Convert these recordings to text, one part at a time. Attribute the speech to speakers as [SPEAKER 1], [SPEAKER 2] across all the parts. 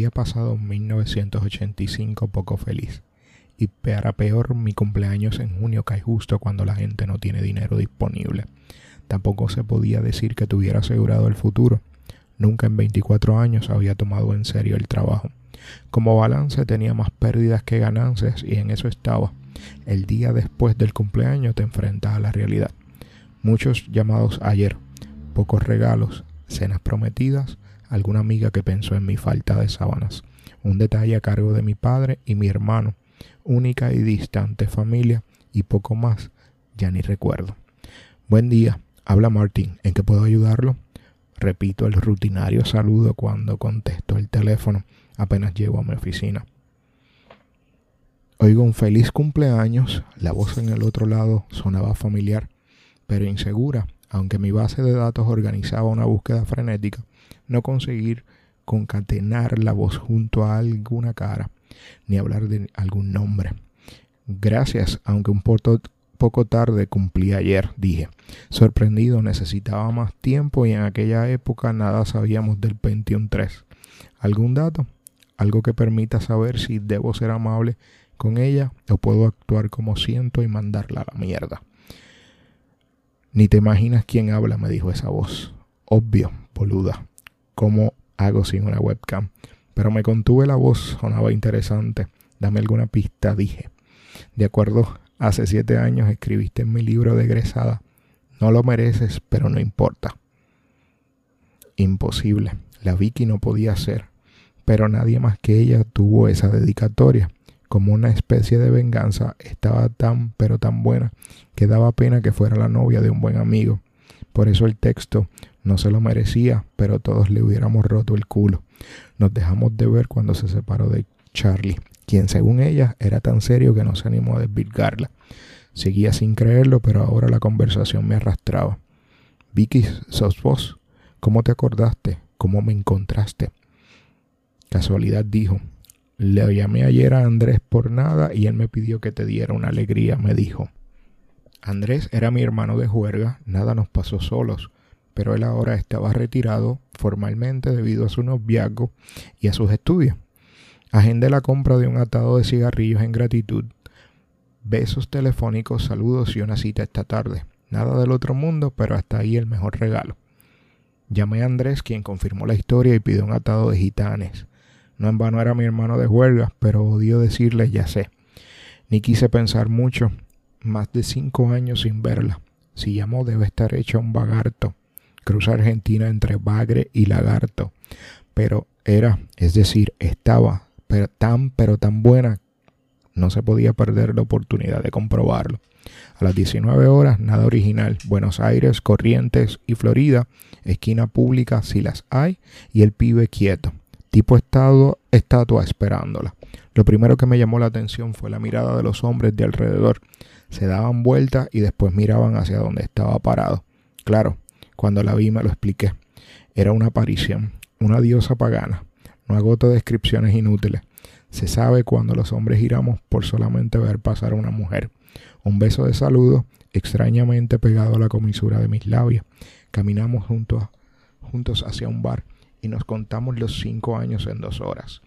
[SPEAKER 1] Había pasado 1985 poco feliz. Y para peor, mi cumpleaños en junio cae justo cuando la gente no tiene dinero disponible. Tampoco se podía decir que tuviera asegurado el futuro. Nunca en 24 años había tomado en serio el trabajo. Como balance tenía más pérdidas que ganancias y en eso estaba. El día después del cumpleaños te enfrentas a la realidad. Muchos llamados ayer, pocos regalos, cenas prometidas, alguna amiga que pensó en mi falta de sábanas, un detalle a cargo de mi padre y mi hermano, única y distante familia y poco más, ya ni recuerdo. Buen día, habla Martín, ¿en qué puedo ayudarlo? Repito el rutinario saludo cuando contesto el teléfono apenas llego a mi oficina. Oigo un feliz cumpleaños, la voz en el otro lado sonaba familiar, pero insegura, aunque mi base de datos organizaba una búsqueda frenética no conseguir concatenar la voz junto a alguna cara, ni hablar de algún nombre. Gracias, aunque un poco tarde cumplí ayer, dije. Sorprendido, necesitaba más tiempo y en aquella época nada sabíamos del Pentium 3. ¿Algún dato? Algo que permita saber si debo ser amable con ella o puedo actuar como siento y mandarla a la mierda. Ni te imaginas quién habla, me dijo esa voz. Obvio, boluda cómo hago sin una webcam. Pero me contuve la voz, sonaba interesante. Dame alguna pista, dije. De acuerdo, hace siete años escribiste en mi libro de egresada. No lo mereces, pero no importa. Imposible. La Vicky no podía ser. Pero nadie más que ella tuvo esa dedicatoria. Como una especie de venganza, estaba tan, pero tan buena, que daba pena que fuera la novia de un buen amigo. Por eso el texto no se lo merecía, pero todos le hubiéramos roto el culo. Nos dejamos de ver cuando se separó de Charlie, quien según ella era tan serio que no se animó a desvirgarla. Seguía sin creerlo, pero ahora la conversación me arrastraba. Vicky, sos vos. ¿Cómo te acordaste? ¿Cómo me encontraste? Casualidad dijo. Le llamé ayer a Andrés por nada y él me pidió que te diera una alegría, me dijo. Andrés era mi hermano de juerga, nada nos pasó solos pero él ahora estaba retirado formalmente debido a su noviazgo y a sus estudios. Agendé la compra de un atado de cigarrillos en gratitud. Besos telefónicos, saludos y una cita esta tarde. Nada del otro mundo, pero hasta ahí el mejor regalo. Llamé a Andrés, quien confirmó la historia y pidió un atado de gitanes. No en vano era mi hermano de huelga, pero odio decirle ya sé. Ni quise pensar mucho, más de cinco años sin verla. Si llamó debe estar hecho un vagarto cruza Argentina entre Bagre y Lagarto, pero era, es decir, estaba tan pero tan buena, no se podía perder la oportunidad de comprobarlo. A las 19 horas, nada original. Buenos Aires, Corrientes y Florida, esquina pública si las hay, y el pibe quieto, tipo estado, estatua esperándola. Lo primero que me llamó la atención fue la mirada de los hombres de alrededor. Se daban vueltas y después miraban hacia donde estaba parado. Claro, cuando la vi me lo expliqué. Era una aparición, una diosa pagana. No agoto descripciones inútiles. Se sabe cuando los hombres giramos por solamente ver pasar a una mujer. Un beso de saludo, extrañamente pegado a la comisura de mis labios. Caminamos juntos, juntos hacia un bar y nos contamos los cinco años en dos horas.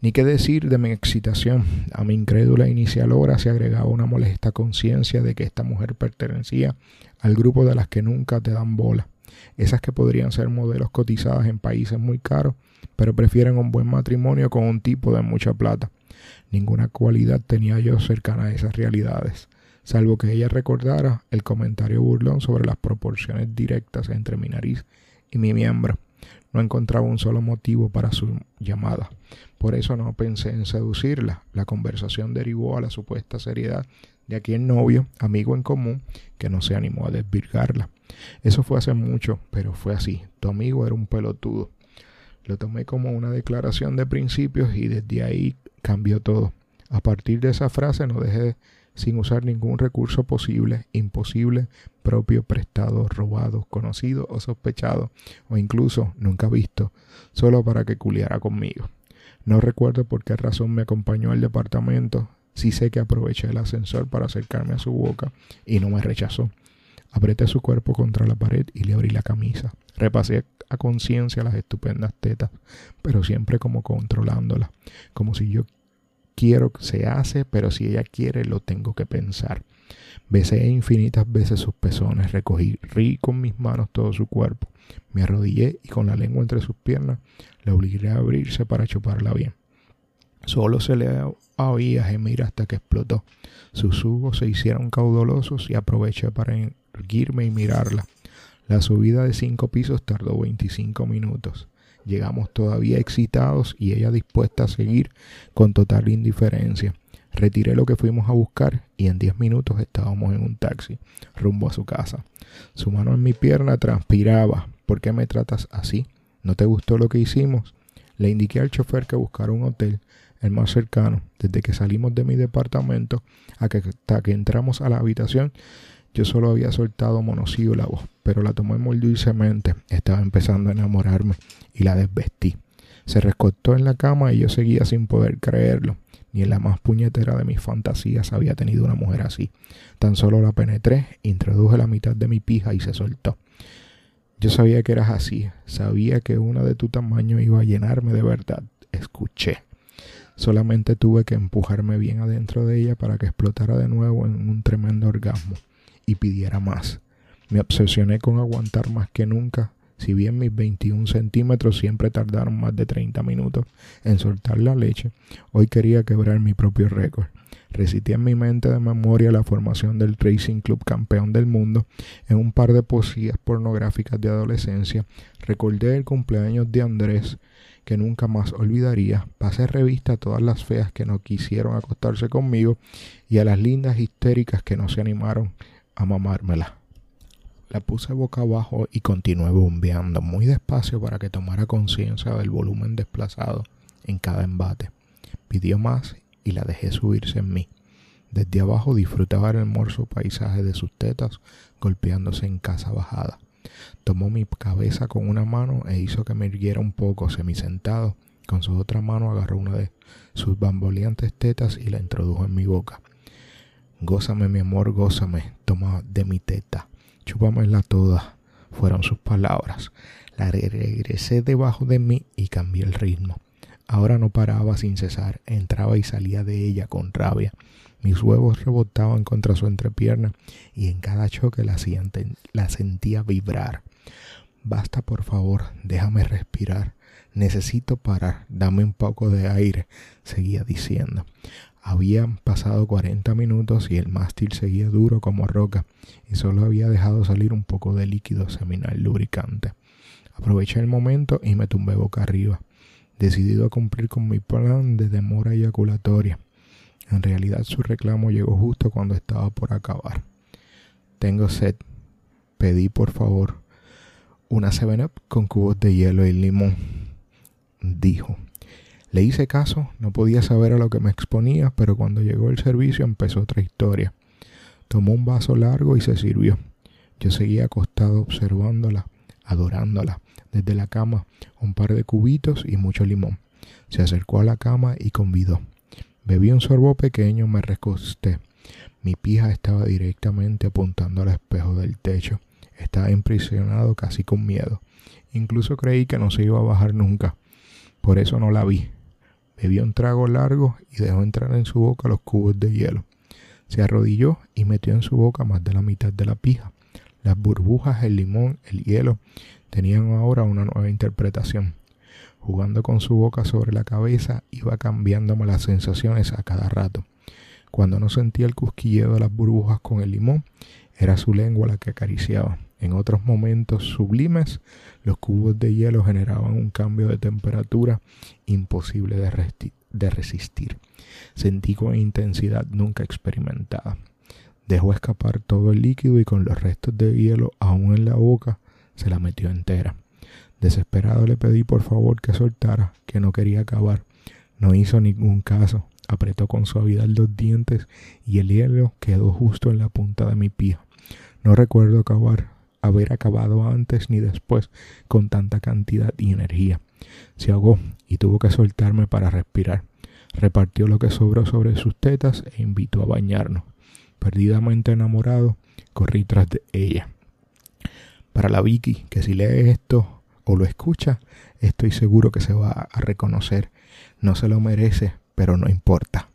[SPEAKER 1] Ni qué decir de mi excitación. A mi incrédula inicial hora se agregaba una molesta conciencia de que esta mujer pertenecía al grupo de las que nunca te dan bola. Esas que podrían ser modelos cotizadas en países muy caros, pero prefieren un buen matrimonio con un tipo de mucha plata. Ninguna cualidad tenía yo cercana a esas realidades, salvo que ella recordara el comentario burlón sobre las proporciones directas entre mi nariz y mi miembro. No encontraba un solo motivo para su llamada Por eso no pensé en seducirla. La conversación derivó a la supuesta seriedad de aquel novio, amigo en común, que no se animó a desvirgarla. Eso fue hace mucho, pero fue así. Tu amigo era un pelotudo. Lo tomé como una declaración de principios y desde ahí cambió todo. A partir de esa frase no dejé sin usar ningún recurso posible, imposible, propio, prestado, robado, conocido o sospechado, o incluso nunca visto, solo para que culiara conmigo. No recuerdo por qué razón me acompañó al departamento, sí sé que aproveché el ascensor para acercarme a su boca y no me rechazó. Apreté su cuerpo contra la pared y le abrí la camisa. Repasé a conciencia las estupendas tetas, pero siempre como controlándolas, como si yo quiero se hace, pero si ella quiere lo tengo que pensar. Besé infinitas veces sus pezones, recogí rí con mis manos todo su cuerpo, me arrodillé y con la lengua entre sus piernas le obligué a abrirse para chuparla bien. Solo se le oía gemir hasta que explotó. Sus jugos se hicieron caudalosos y aproveché para erguirme y mirarla. La subida de cinco pisos tardó 25 minutos. Llegamos todavía excitados y ella dispuesta a seguir con total indiferencia. Retiré lo que fuimos a buscar y en diez minutos estábamos en un taxi, rumbo a su casa. Su mano en mi pierna transpiraba. ¿Por qué me tratas así? ¿No te gustó lo que hicimos? Le indiqué al chofer que buscara un hotel, el más cercano. Desde que salimos de mi departamento hasta que entramos a la habitación, yo solo había soltado monosílabos, pero la tomé muy dulcemente. Estaba empezando a enamorarme y la desvestí. Se rescotó en la cama y yo seguía sin poder creerlo. Ni en la más puñetera de mis fantasías había tenido una mujer así. Tan solo la penetré, introduje la mitad de mi pija y se soltó. Yo sabía que eras así, sabía que una de tu tamaño iba a llenarme de verdad. Escuché. Solamente tuve que empujarme bien adentro de ella para que explotara de nuevo en un tremendo orgasmo y pidiera más. Me obsesioné con aguantar más que nunca, si bien mis 21 centímetros siempre tardaron más de 30 minutos en soltar la leche, hoy quería quebrar mi propio récord. Recité en mi mente de memoria la formación del Racing Club campeón del mundo en un par de poesías pornográficas de adolescencia. Recordé el cumpleaños de Andrés, que nunca más olvidaría. Pasé revista a todas las feas que no quisieron acostarse conmigo y a las lindas histéricas que no se animaron a mamármela. La puse boca abajo y continué bombeando muy despacio para que tomara conciencia del volumen desplazado en cada embate. Pidió más y la dejé subirse en mí. Desde abajo disfrutaba el hermoso paisaje de sus tetas golpeándose en casa bajada. Tomó mi cabeza con una mano e hizo que me irguiera un poco semisentado. Con su otra mano agarró una de sus bamboleantes tetas y la introdujo en mi boca. Gózame, mi amor, gózame, toma de mi teta, chúpamela toda, fueron sus palabras. La regresé debajo de mí y cambié el ritmo. Ahora no paraba sin cesar, entraba y salía de ella con rabia. Mis huevos rebotaban contra su entrepierna y en cada choque la, la sentía vibrar. Basta, por favor, déjame respirar. Necesito parar, dame un poco de aire, seguía diciendo. Habían pasado 40 minutos y el mástil seguía duro como roca y solo había dejado salir un poco de líquido seminal lubricante. Aproveché el momento y me tumbé boca arriba, decidido a cumplir con mi plan de demora eyaculatoria. En realidad su reclamo llegó justo cuando estaba por acabar. Tengo sed. Pedí por favor una 7 con cubos de hielo y limón. Dijo. Le hice caso, no podía saber a lo que me exponía, pero cuando llegó el servicio empezó otra historia. Tomó un vaso largo y se sirvió. Yo seguía acostado observándola, adorándola, desde la cama, un par de cubitos y mucho limón. Se acercó a la cama y convidó. Bebí un sorbo pequeño, me recosté. Mi pija estaba directamente apuntando al espejo del techo. Estaba impresionado casi con miedo. Incluso creí que no se iba a bajar nunca. Por eso no la vi. Bebió un trago largo y dejó entrar en su boca los cubos de hielo. Se arrodilló y metió en su boca más de la mitad de la pija. Las burbujas, el limón, el hielo tenían ahora una nueva interpretación. Jugando con su boca sobre la cabeza, iba cambiándome las sensaciones a cada rato. Cuando no sentía el cusquilleo de las burbujas con el limón, era su lengua la que acariciaba. En otros momentos sublimes, los cubos de hielo generaban un cambio de temperatura imposible de, resistir. Sentí con intensidad nunca experimentada. Dejó escapar todo el líquido y con los restos de hielo aún en la boca se la metió entera. Desesperado le pedí por favor que soltara, que no quería acabar. No hizo ningún caso. Apretó con suavidad los dientes y el hielo quedó justo en la punta de mi pie. No recuerdo acabar, haber acabado antes ni después con tanta cantidad y energía. Se ahogó y tuvo que soltarme para respirar. Repartió lo que sobró sobre sus tetas e invitó a bañarnos. Perdidamente enamorado, corrí tras de ella. Para la Vicky, que si lee esto o lo escucha, estoy seguro que se va a reconocer. No se lo merece, pero no importa.